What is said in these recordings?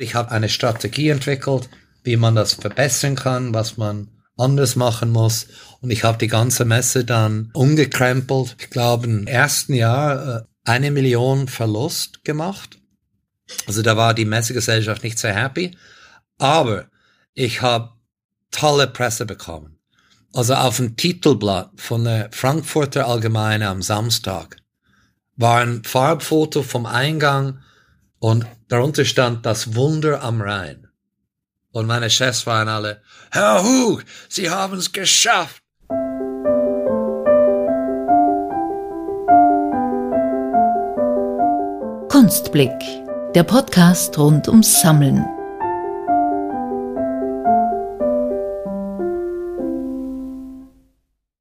Ich habe eine Strategie entwickelt, wie man das verbessern kann, was man anders machen muss. Und ich habe die ganze Messe dann umgekrempelt. Ich glaube, im ersten Jahr äh, eine Million Verlust gemacht. Also da war die Messegesellschaft nicht sehr happy. Aber ich habe tolle Presse bekommen. Also auf dem Titelblatt von der Frankfurter Allgemeine am Samstag war ein Farbfoto vom Eingang und darunter stand das Wunder am Rhein. Und meine Chefs waren alle, Herr Hug, Sie haben es geschafft. Kunstblick, der Podcast rund ums Sammeln.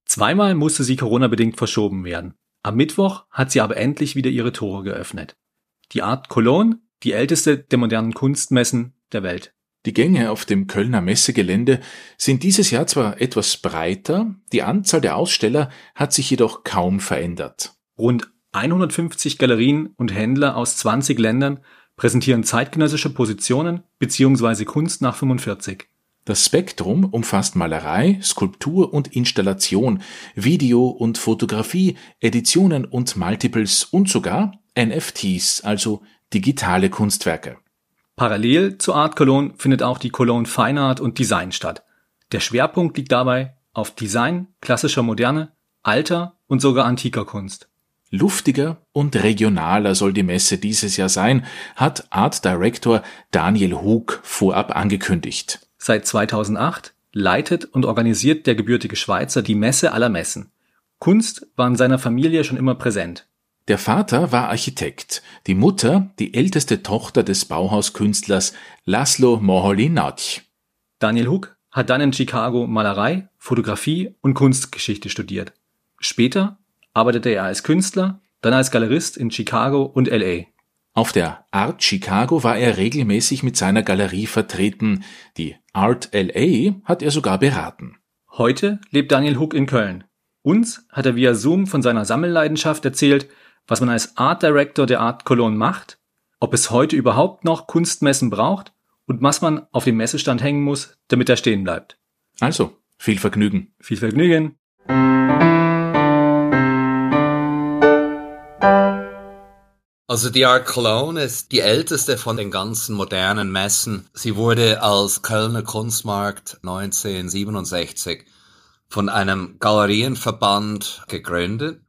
Zweimal musste sie Corona-bedingt verschoben werden. Am Mittwoch hat sie aber endlich wieder ihre Tore geöffnet. Die Art Cologne, die älteste der modernen Kunstmessen der Welt. Die Gänge auf dem Kölner Messegelände sind dieses Jahr zwar etwas breiter, die Anzahl der Aussteller hat sich jedoch kaum verändert. Rund 150 Galerien und Händler aus 20 Ländern präsentieren zeitgenössische Positionen bzw. Kunst nach 45. Das Spektrum umfasst Malerei, Skulptur und Installation, Video und Fotografie, Editionen und Multiples und sogar NFTs, also digitale Kunstwerke. Parallel zur Art Cologne findet auch die Cologne Fine Art und Design statt. Der Schwerpunkt liegt dabei auf Design klassischer Moderne, alter und sogar antiker Kunst. Luftiger und regionaler soll die Messe dieses Jahr sein, hat Art Director Daniel Hug vorab angekündigt. Seit 2008 leitet und organisiert der gebürtige Schweizer die Messe aller Messen. Kunst war in seiner Familie schon immer präsent. Der Vater war Architekt, die Mutter die älteste Tochter des Bauhauskünstlers Laszlo Moholy-Nagy. Daniel Hook hat dann in Chicago Malerei, Fotografie und Kunstgeschichte studiert. Später arbeitete er als Künstler, dann als Galerist in Chicago und LA. Auf der Art Chicago war er regelmäßig mit seiner Galerie vertreten, die Art LA hat er sogar beraten. Heute lebt Daniel Hook in Köln. Uns hat er via Zoom von seiner Sammelleidenschaft erzählt was man als Art Director der Art Cologne macht, ob es heute überhaupt noch Kunstmessen braucht und was man auf dem Messestand hängen muss, damit er stehen bleibt. Also, viel Vergnügen. Viel Vergnügen. Also die Art Cologne ist die älteste von den ganzen modernen Messen. Sie wurde als Kölner Kunstmarkt 1967 von einem Galerienverband gegründet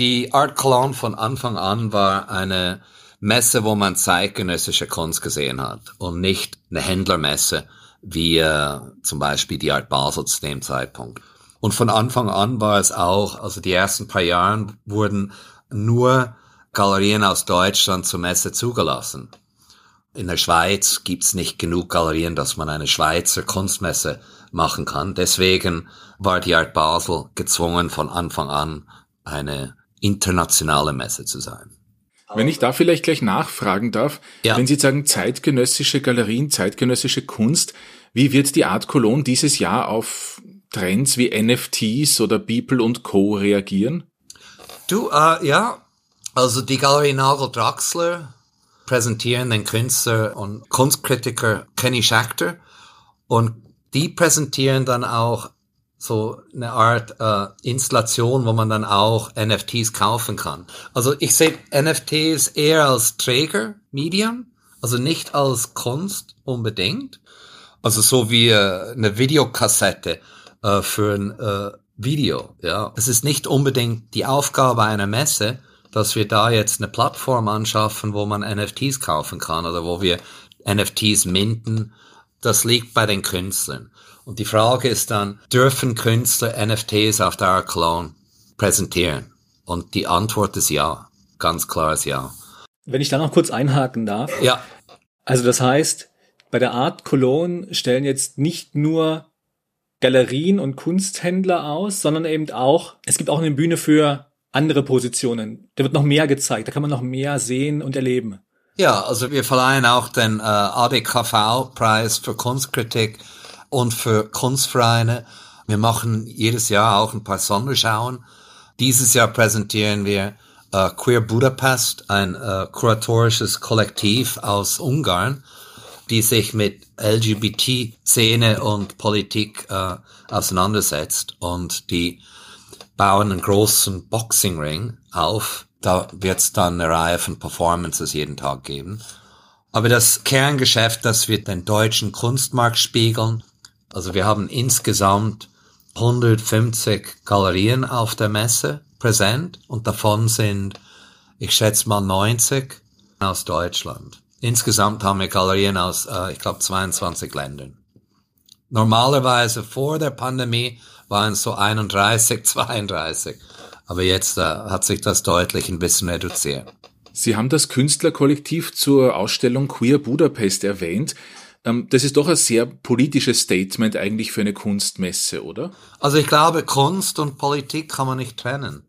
die Art Cologne von Anfang an war eine Messe, wo man zeitgenössische Kunst gesehen hat und nicht eine Händlermesse wie äh, zum Beispiel die Art Basel zu dem Zeitpunkt. Und von Anfang an war es auch, also die ersten paar Jahren wurden nur Galerien aus Deutschland zur Messe zugelassen. In der Schweiz gibt's nicht genug Galerien, dass man eine Schweizer Kunstmesse machen kann. Deswegen war die Art Basel gezwungen, von Anfang an eine internationale Messe zu sein. Wenn ich da vielleicht gleich nachfragen darf, ja. wenn Sie sagen zeitgenössische Galerien, zeitgenössische Kunst, wie wird die Art Cologne dieses Jahr auf Trends wie NFTs oder Beeple und Co. reagieren? Du, äh, ja, also die Galerie Nagel Draxler präsentieren den Künstler und Kunstkritiker Kenny Schachter und die präsentieren dann auch so eine Art äh, Installation, wo man dann auch NFTs kaufen kann. Also ich sehe NFTs eher als Träger-Medium, also nicht als Kunst unbedingt. Also so wie äh, eine Videokassette äh, für ein äh, Video. Ja, es ist nicht unbedingt die Aufgabe einer Messe, dass wir da jetzt eine Plattform anschaffen, wo man NFTs kaufen kann oder wo wir NFTs minden. Das liegt bei den Künstlern. Und die Frage ist dann, dürfen Künstler NFTs auf der Art Cologne präsentieren? Und die Antwort ist ja. Ganz klares Ja. Wenn ich da noch kurz einhaken darf. Ja. Also das heißt, bei der Art Cologne stellen jetzt nicht nur Galerien und Kunsthändler aus, sondern eben auch, es gibt auch eine Bühne für andere Positionen. Da wird noch mehr gezeigt, da kann man noch mehr sehen und erleben. Ja, also wir verleihen auch den äh, ADKV-Preis für Kunstkritik und für Kunstvereine. Wir machen jedes Jahr auch ein paar Sonderschauen. Dieses Jahr präsentieren wir äh, Queer Budapest, ein äh, kuratorisches Kollektiv aus Ungarn, die sich mit LGBT-Szene und Politik äh, auseinandersetzt und die bauen einen großen Boxing-Ring auf. Da wird es dann eine Reihe von Performances jeden Tag geben. Aber das Kerngeschäft, das wird den deutschen Kunstmarkt spiegeln. Also wir haben insgesamt 150 Galerien auf der Messe präsent und davon sind, ich schätze mal 90 aus Deutschland. Insgesamt haben wir Galerien aus, äh, ich glaube, 22 Ländern. Normalerweise vor der Pandemie waren es so 31, 32. Aber jetzt äh, hat sich das deutlich ein bisschen reduziert. Sie haben das Künstlerkollektiv zur Ausstellung Queer Budapest erwähnt. Ähm, das ist doch ein sehr politisches Statement eigentlich für eine Kunstmesse, oder? Also ich glaube, Kunst und Politik kann man nicht trennen.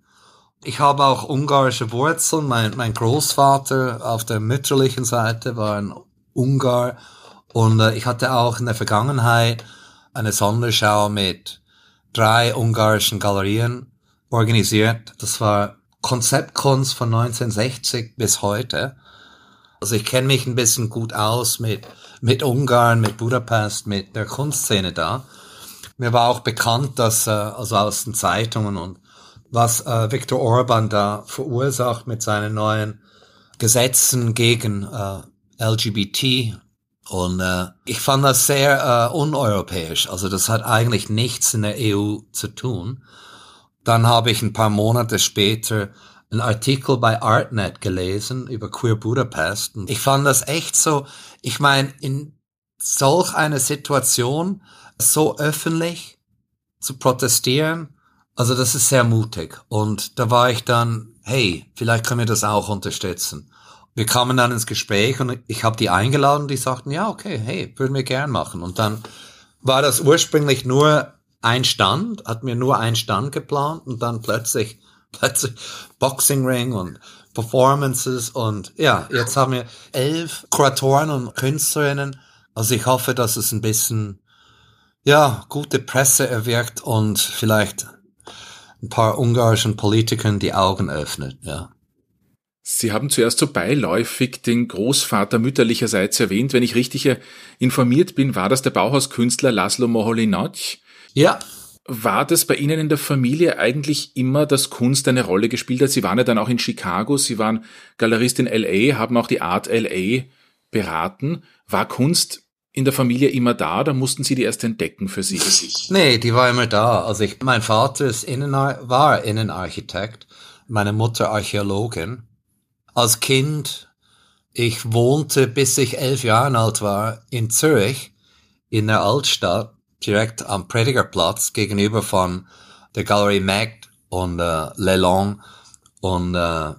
Ich habe auch ungarische Wurzeln. Mein, mein Großvater auf der mütterlichen Seite war ein Ungar und äh, ich hatte auch in der Vergangenheit eine Sonderschau mit drei ungarischen Galerien organisiert. Das war Konzeptkunst von 1960 bis heute. Also ich kenne mich ein bisschen gut aus mit, mit Ungarn, mit Budapest, mit der Kunstszene da. Mir war auch bekannt, dass, äh, also aus den Zeitungen und was äh, Viktor Orban da verursacht mit seinen neuen Gesetzen gegen äh, LGBT. Und äh, ich fand das sehr äh, uneuropäisch. Also das hat eigentlich nichts in der EU zu tun. Dann habe ich ein paar Monate später einen Artikel bei Artnet gelesen über Queer Budapest. Und ich fand das echt so, ich meine, in solch einer Situation so öffentlich zu protestieren, also das ist sehr mutig. Und da war ich dann, hey, vielleicht können wir das auch unterstützen. Wir kamen dann ins Gespräch und ich habe die eingeladen, die sagten, ja, okay, hey, würden wir gern machen. Und dann war das ursprünglich nur ein Stand, hat mir nur ein Stand geplant und dann plötzlich plötzlich Boxing Ring und Performances und ja, jetzt haben wir elf Kuratoren und Künstlerinnen. Also ich hoffe, dass es ein bisschen, ja, gute Presse erwirkt und vielleicht ein paar ungarischen Politikern die Augen öffnet, ja. Sie haben zuerst so beiläufig den Großvater mütterlicherseits erwähnt. Wenn ich richtig informiert bin, war das der Bauhauskünstler Laszlo Moholy-Nagy? Ja, war das bei Ihnen in der Familie eigentlich immer, dass Kunst eine Rolle gespielt hat? Sie waren ja dann auch in Chicago, Sie waren Galerist in LA, haben auch die Art LA beraten. War Kunst in der Familie immer da oder mussten Sie die erst entdecken für sich? Nee, die war immer da. Also ich, mein Vater ist Innen, war Innenarchitekt, meine Mutter Archäologin. Als Kind, ich wohnte bis ich elf Jahre alt war in Zürich, in der Altstadt direkt am Predigerplatz gegenüber von der Galerie Magd und äh, Lelong und äh,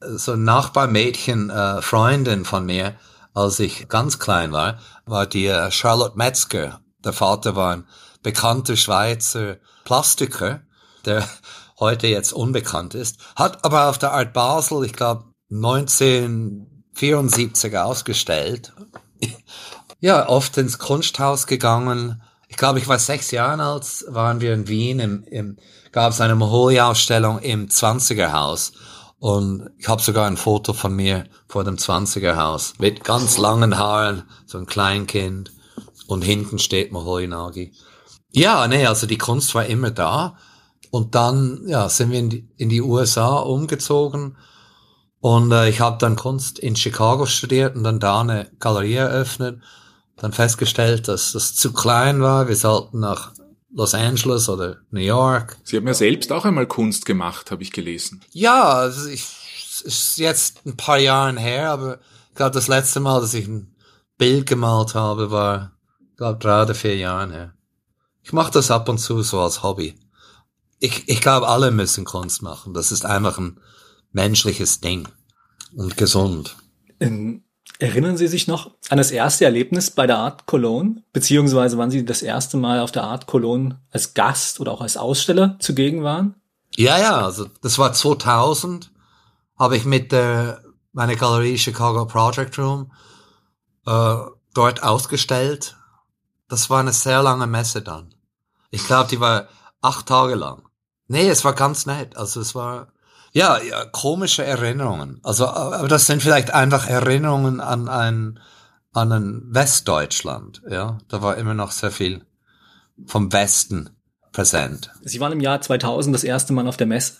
so Nachbarmädchen, äh, Freundin von mir, als ich ganz klein war, war die äh, Charlotte Metzger. Der Vater war ein bekannter Schweizer Plastiker, der heute jetzt unbekannt ist, hat aber auf der Art Basel, ich glaube 1974 ausgestellt. ja, oft ins Kunsthaus gegangen, ich glaube, ich war sechs Jahre alt, waren wir in Wien, im, im, gab es eine Maholi-Ausstellung im 20er Haus. Und ich habe sogar ein Foto von mir vor dem 20er Haus mit ganz langen Haaren, so ein Kleinkind. Und hinten steht Maholi Nagi. Ja, nee, also die Kunst war immer da. Und dann ja, sind wir in die, in die USA umgezogen. Und äh, ich habe dann Kunst in Chicago studiert und dann da eine Galerie eröffnet dann festgestellt, dass das zu klein war. Wir sollten nach Los Angeles oder New York. Sie haben ja selbst auch einmal Kunst gemacht, habe ich gelesen. Ja, also ich, ist jetzt ein paar Jahre her, aber ich glaube, das letzte Mal, dass ich ein Bild gemalt habe, war, glaube drei oder vier Jahre her. Ich mache das ab und zu so als Hobby. Ich, ich glaube, alle müssen Kunst machen. Das ist einfach ein menschliches Ding und gesund. In Erinnern Sie sich noch an das erste Erlebnis bei der Art Cologne? Beziehungsweise wann Sie das erste Mal auf der Art Cologne als Gast oder auch als Aussteller zugegen waren? Ja, ja, also das war 2000, habe ich mit der, meine Galerie Chicago Project Room äh, dort ausgestellt. Das war eine sehr lange Messe dann. Ich glaube, die war acht Tage lang. Nee, es war ganz nett. Also es war ja, ja, komische Erinnerungen. Also, aber das sind vielleicht einfach Erinnerungen an ein, an Westdeutschland. Ja, da war immer noch sehr viel vom Westen präsent. Sie waren im Jahr 2000 das erste Mal auf der Messe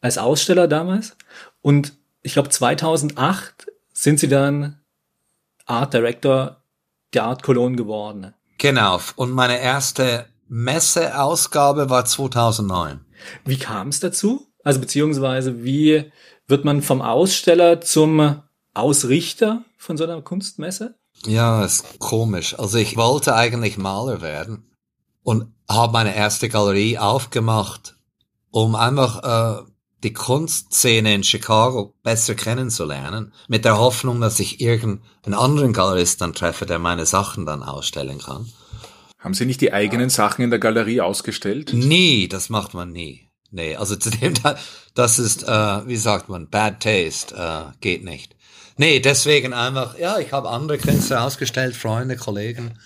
als Aussteller damals und ich glaube 2008 sind Sie dann Art Director der Art Cologne geworden. Genau. Und meine erste Messeausgabe war 2009. Wie kam es dazu? Also beziehungsweise wie wird man vom Aussteller zum Ausrichter von so einer Kunstmesse? Ja, ist komisch. Also ich wollte eigentlich Maler werden und habe meine erste Galerie aufgemacht, um einfach äh, die Kunstszene in Chicago besser kennenzulernen, mit der Hoffnung, dass ich irgendeinen anderen Galerist dann treffe, der meine Sachen dann ausstellen kann. Haben Sie nicht die eigenen Sachen in der Galerie ausgestellt? Nie, das macht man nie. Nee, also zu dem, das ist, äh, wie sagt man, bad taste, äh, geht nicht. Nee, deswegen einfach, ja, ich habe andere Künstler ausgestellt, Freunde, Kollegen.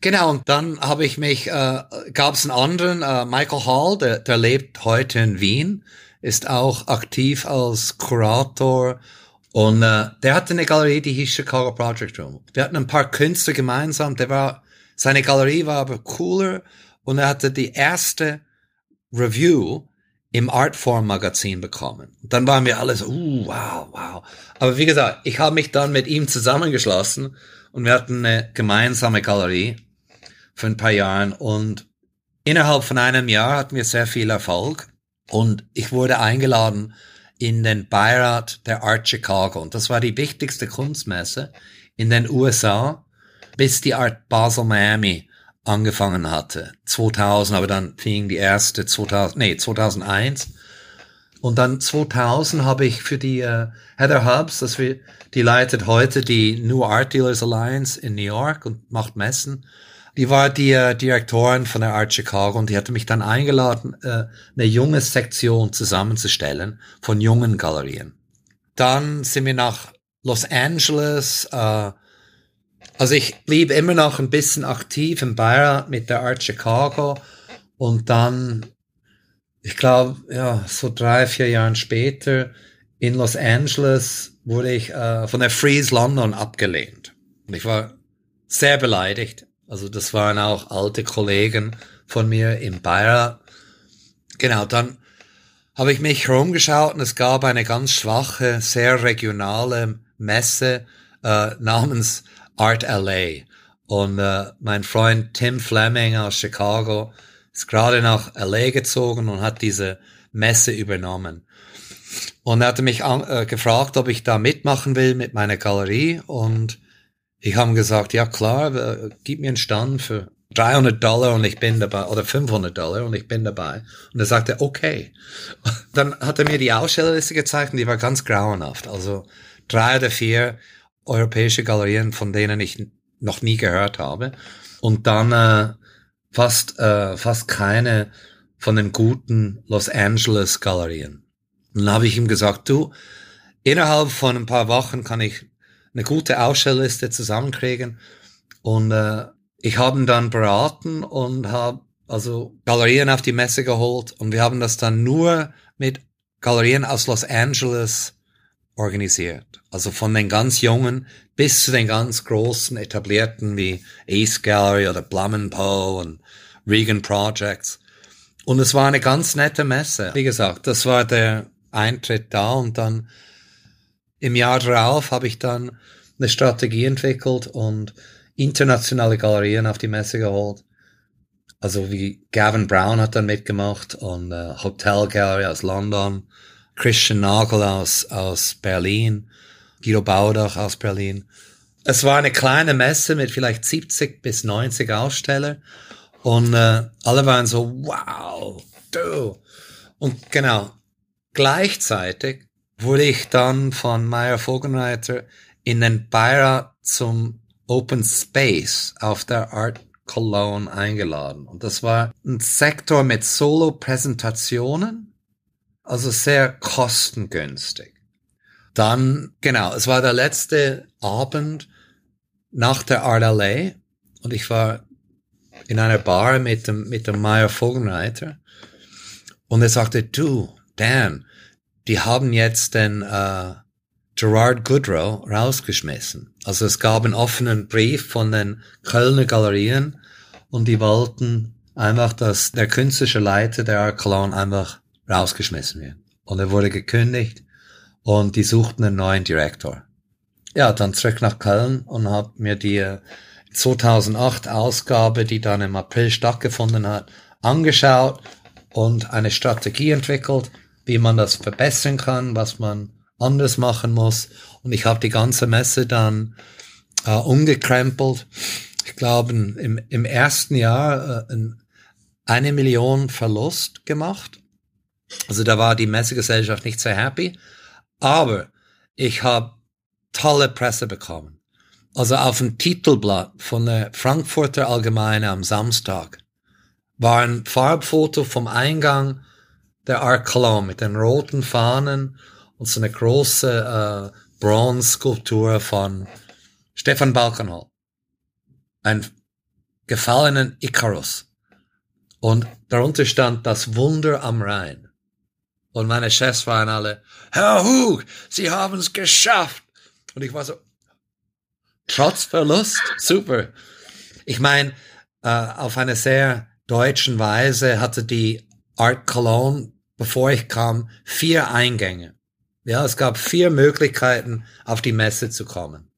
Genau, und dann habe ich mich, äh, gab es einen anderen, äh, Michael Hall, der, der lebt heute in Wien, ist auch aktiv als Kurator und äh, der hatte eine Galerie, die hieß Chicago Project Room. Wir hatten ein paar Künstler gemeinsam, der war seine Galerie war aber cooler und er hatte die erste Review im Artform Magazin bekommen. Dann waren wir alle so, uh, wow, wow. Aber wie gesagt, ich habe mich dann mit ihm zusammengeschlossen und wir hatten eine gemeinsame Galerie für ein paar Jahren und innerhalb von einem Jahr hatten wir sehr viel Erfolg und ich wurde eingeladen in den Beirat der Art Chicago und das war die wichtigste Kunstmesse in den USA bis die Art Basel Miami angefangen hatte. 2000, aber dann fing die erste 2000, nee, 2001. Und dann 2000 habe ich für die äh, Heather Hubs, das wir, die leitet heute die New Art Dealers Alliance in New York und macht Messen. Die war die äh, Direktorin von der Art Chicago und die hatte mich dann eingeladen, äh, eine junge Sektion zusammenzustellen von jungen Galerien. Dann sind wir nach Los Angeles, äh, also ich blieb immer noch ein bisschen aktiv im Beirat mit der Art Chicago und dann, ich glaube, ja, so drei, vier Jahren später in Los Angeles wurde ich äh, von der Freeze London abgelehnt. Und ich war sehr beleidigt. Also das waren auch alte Kollegen von mir im Beirat. Genau, dann habe ich mich herumgeschaut und es gab eine ganz schwache, sehr regionale Messe äh, namens Art LA. Und äh, mein Freund Tim Fleming aus Chicago ist gerade nach LA gezogen und hat diese Messe übernommen. Und er hatte mich an, äh, gefragt, ob ich da mitmachen will mit meiner Galerie. Und ich habe gesagt, ja klar, äh, gib mir einen Stand für 300 Dollar und ich bin dabei, oder 500 Dollar und ich bin dabei. Und er sagte, okay. Dann hat er mir die Ausstellerliste gezeigt und die war ganz grauenhaft. Also drei oder vier europäische Galerien, von denen ich noch nie gehört habe. Und dann äh, fast, äh, fast keine von den guten Los Angeles Galerien. Und dann habe ich ihm gesagt, du, innerhalb von ein paar Wochen kann ich eine gute Ausstellliste zusammenkriegen. Und äh, ich habe ihn dann beraten und habe also Galerien auf die Messe geholt und wir haben das dann nur mit Galerien aus Los Angeles organisiert. Also von den ganz Jungen bis zu den ganz großen etablierten wie Ace Gallery oder Blum und Regan Projects. Und es war eine ganz nette Messe. Wie gesagt, das war der Eintritt da und dann im Jahr darauf habe ich dann eine Strategie entwickelt und internationale Galerien auf die Messe geholt. Also wie Gavin Brown hat dann mitgemacht und äh, Hotel Gallery aus London Christian Nagel aus, aus Berlin, Guido Baudach aus Berlin. Es war eine kleine Messe mit vielleicht 70 bis 90 Aussteller und äh, alle waren so, wow, du. Und genau, gleichzeitig wurde ich dann von Meyer Vogelreiter in den Beirat zum Open Space auf der Art Cologne eingeladen. Und das war ein Sektor mit Solo-Präsentationen also sehr kostengünstig. Dann, genau, es war der letzte Abend nach der RLA und ich war in einer Bar mit dem, mit dem Meyer Vogelreiter und er sagte, du, Dan, die haben jetzt den, äh, Gerard Goodrow rausgeschmissen. Also es gab einen offenen Brief von den Kölner Galerien und die wollten einfach, dass der künstlerische Leiter der Art Cologne einfach rausgeschmissen wird. Und er wurde gekündigt und die suchten einen neuen Direktor. Ja, dann zurück nach Köln und habe mir die 2008 Ausgabe, die dann im April stattgefunden hat, angeschaut und eine Strategie entwickelt, wie man das verbessern kann, was man anders machen muss. Und ich habe die ganze Messe dann äh, umgekrempelt. Ich glaube, im, im ersten Jahr äh, eine Million Verlust gemacht. Also da war die Messegesellschaft nicht sehr happy. Aber ich habe tolle Presse bekommen. Also auf dem Titelblatt von der Frankfurter Allgemeine am Samstag war ein Farbfoto vom Eingang der Arc Cologne mit den roten Fahnen und so eine große äh, Bronze-Skulptur von Stefan Balkenhol. Ein gefallenen Icarus. Und darunter stand das Wunder am Rhein. Und meine Chefs waren alle, Herr Hug, Sie haben es geschafft. Und ich war so, trotz Verlust, super. Ich meine, äh, auf eine sehr deutschen Weise hatte die Art Cologne, bevor ich kam, vier Eingänge. Ja, es gab vier Möglichkeiten, auf die Messe zu kommen.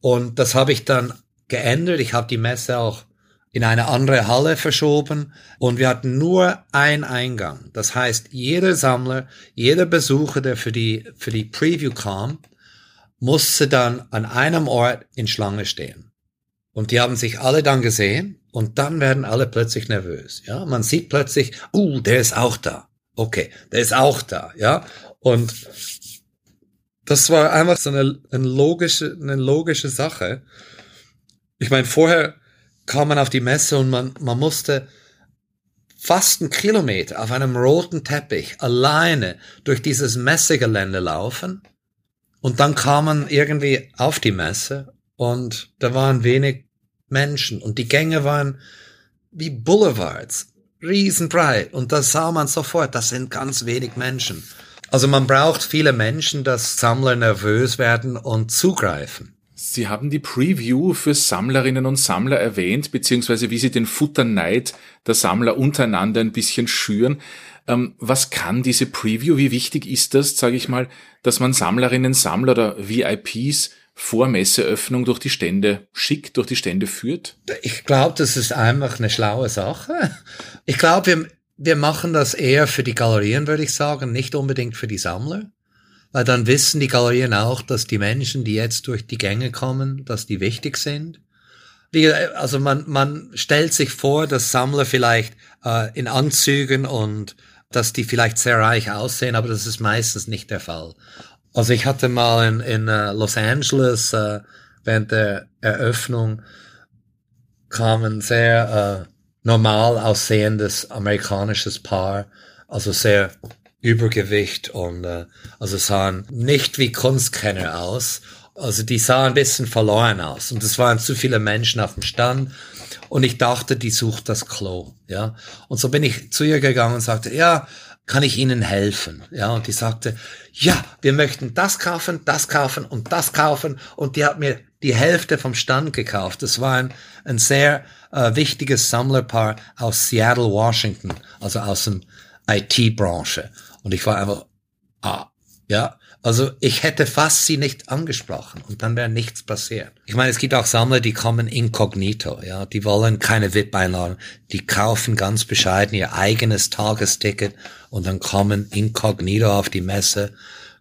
Und das habe ich dann geändert. Ich habe die Messe auch in eine andere Halle verschoben und wir hatten nur einen Eingang. Das heißt, jeder Sammler, jeder Besucher, der für die, für die Preview kam, musste dann an einem Ort in Schlange stehen. Und die haben sich alle dann gesehen und dann werden alle plötzlich nervös. Ja, man sieht plötzlich, uh, der ist auch da. Okay, der ist auch da. Ja, und das war einfach so eine, eine logische, eine logische Sache. Ich meine, vorher kam man auf die Messe und man, man musste fast einen Kilometer auf einem roten Teppich alleine durch dieses Messegelände laufen. Und dann kam man irgendwie auf die Messe und da waren wenig Menschen und die Gänge waren wie Boulevards, riesenbreit. Und da sah man sofort, das sind ganz wenig Menschen. Also man braucht viele Menschen, dass Sammler nervös werden und zugreifen. Sie haben die Preview für Sammlerinnen und Sammler erwähnt, beziehungsweise wie Sie den Futterneid der Sammler untereinander ein bisschen schüren. Ähm, was kann diese Preview? Wie wichtig ist das, sage ich mal, dass man Sammlerinnen, Sammler oder VIPs vor Messeöffnung durch die Stände schickt, durch die Stände führt? Ich glaube, das ist einfach eine schlaue Sache. Ich glaube, wir, wir machen das eher für die Galerien, würde ich sagen, nicht unbedingt für die Sammler. Weil dann wissen die Galerien auch, dass die Menschen, die jetzt durch die Gänge kommen, dass die wichtig sind. Wie, also man, man stellt sich vor, dass Sammler vielleicht äh, in Anzügen und dass die vielleicht sehr reich aussehen, aber das ist meistens nicht der Fall. Also ich hatte mal in, in uh, Los Angeles uh, während der Eröffnung kam ein sehr uh, normal aussehendes amerikanisches Paar, also sehr Übergewicht und äh, also sahen nicht wie Kunstkenner aus. Also die sahen ein bisschen verloren aus und es waren zu viele Menschen auf dem Stand und ich dachte, die sucht das Klo, ja. Und so bin ich zu ihr gegangen und sagte, ja, kann ich Ihnen helfen? Ja, und die sagte, ja, wir möchten das kaufen, das kaufen und das kaufen. Und die hat mir die Hälfte vom Stand gekauft. Das war ein, ein sehr äh, wichtiges Sammlerpaar aus Seattle, Washington, also aus dem IT-Branche. Und ich war einfach, ah, ja, also ich hätte fast sie nicht angesprochen und dann wäre nichts passiert. Ich meine, es gibt auch Sammler, die kommen inkognito, ja, die wollen keine VIP-Einladung, die kaufen ganz bescheiden ihr eigenes Tagesticket und dann kommen inkognito auf die Messe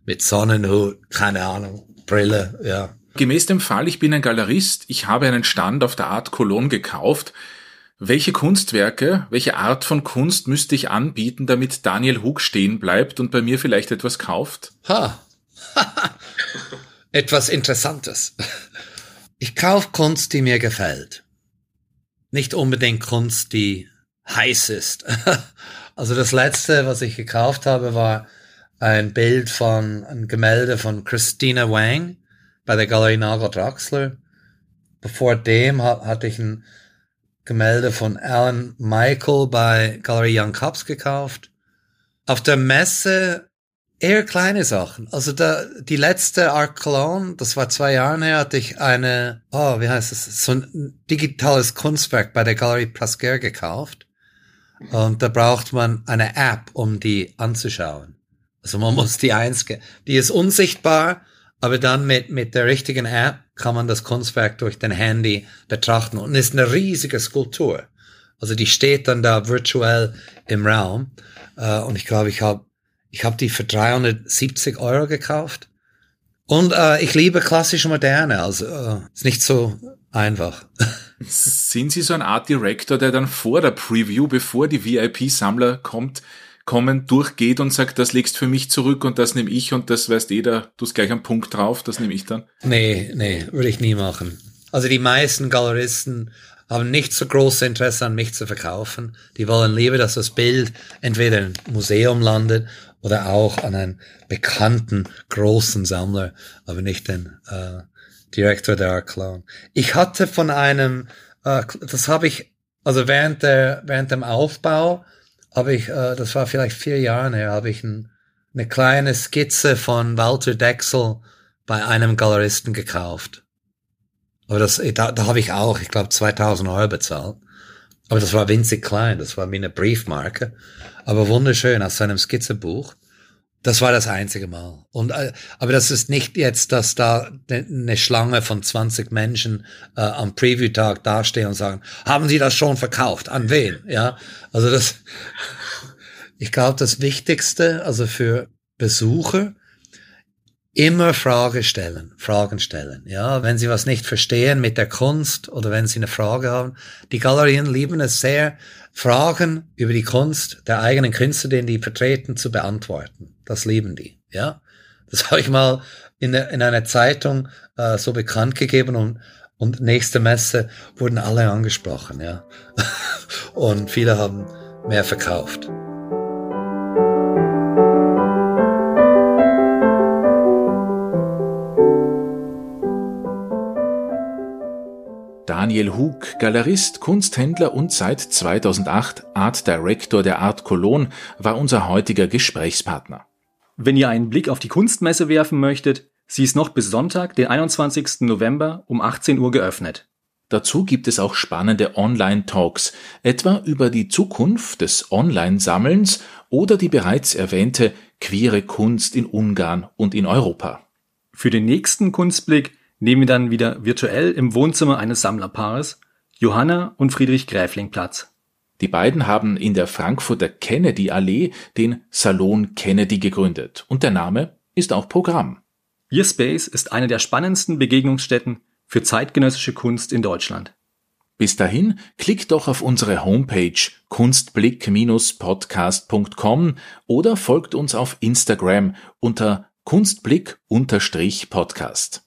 mit Sonnenhut, keine Ahnung, Brille, ja. Gemäß dem Fall, ich bin ein Galerist, ich habe einen Stand auf der Art Cologne gekauft, welche Kunstwerke, welche Art von Kunst müsste ich anbieten, damit Daniel Hug stehen bleibt und bei mir vielleicht etwas kauft? Ha. etwas Interessantes. Ich kaufe Kunst, die mir gefällt. Nicht unbedingt Kunst, die heiß ist. Also das letzte, was ich gekauft habe, war ein Bild von, ein Gemälde von Christina Wang bei der Galerie Nagel Draxler. Bevor dem hatte ich ein Gemälde von Alan Michael bei Galerie Young Cups gekauft. Auf der Messe Eher kleine Sachen. Also da, die letzte Art Cologne, das war zwei Jahre her, hatte ich eine, oh, wie heißt es, so ein digitales Kunstwerk bei der Galerie Pasquer gekauft. Und da braucht man eine App, um die anzuschauen. Also man muss die einske, die ist unsichtbar, aber dann mit, mit der richtigen App kann man das Kunstwerk durch den Handy betrachten und ist eine riesige Skulptur. Also die steht dann da virtuell im Raum. Äh, und ich glaube, ich habe ich hab die für 370 Euro gekauft. Und äh, ich liebe klassische Moderne, also äh, ist nicht so einfach. Sind Sie so ein Art Director, der dann vor der Preview, bevor die VIP-Sammler kommt, kommen, durchgeht und sagt, das legst für mich zurück und das nehme ich und das weißt da du gleich einen Punkt drauf, das nehme ich dann? Nee, nee, würde ich nie machen. Also die meisten Galeristen haben nicht so große Interesse an mich zu verkaufen. Die wollen lieber, dass das Bild entweder im Museum landet oder auch an einen bekannten großen Sammler, aber nicht den äh, Direktor der Art Clown. Ich hatte von einem, äh, das habe ich, also während der während dem Aufbau habe ich, äh, das war vielleicht vier Jahre her, habe ich ein, eine kleine Skizze von Walter Dexel bei einem Galeristen gekauft. Aber das, da, da habe ich auch, ich glaube, 2000 Euro bezahlt. Aber das war winzig klein, das war wie eine Briefmarke. Aber wunderschön aus seinem Skizzebuch. Das war das einzige Mal. Und, äh, aber das ist nicht jetzt, dass da ne, eine Schlange von 20 Menschen äh, am Preview-Tag dastehen und sagen, haben Sie das schon verkauft? An wen? Ja, also das, ich glaube, das Wichtigste, also für Besucher, immer Frage stellen, Fragen stellen. Ja, wenn Sie was nicht verstehen mit der Kunst oder wenn Sie eine Frage haben. Die Galerien lieben es sehr, Fragen über die Kunst der eigenen Künstler, den die vertreten, zu beantworten. Das lieben die. Ja, das habe ich mal in, in einer Zeitung äh, so bekannt gegeben und und nächste Messe wurden alle angesprochen, ja. und viele haben mehr verkauft. Daniel Hug, Galerist, Kunsthändler und seit 2008 Art Director der Art Cologne, war unser heutiger Gesprächspartner. Wenn ihr einen Blick auf die Kunstmesse werfen möchtet, sie ist noch bis Sonntag, den 21. November um 18 Uhr geöffnet. Dazu gibt es auch spannende Online-Talks, etwa über die Zukunft des Online-Sammelns oder die bereits erwähnte queere Kunst in Ungarn und in Europa. Für den nächsten Kunstblick nehmen wir dann wieder virtuell im Wohnzimmer eines Sammlerpaares, Johanna und Friedrich Gräfling Platz. Die beiden haben in der Frankfurter Kennedy Allee den Salon Kennedy gegründet und der Name ist auch Programm. Ihr Space ist eine der spannendsten Begegnungsstätten für zeitgenössische Kunst in Deutschland. Bis dahin klickt doch auf unsere Homepage kunstblick-podcast.com oder folgt uns auf Instagram unter kunstblick-podcast.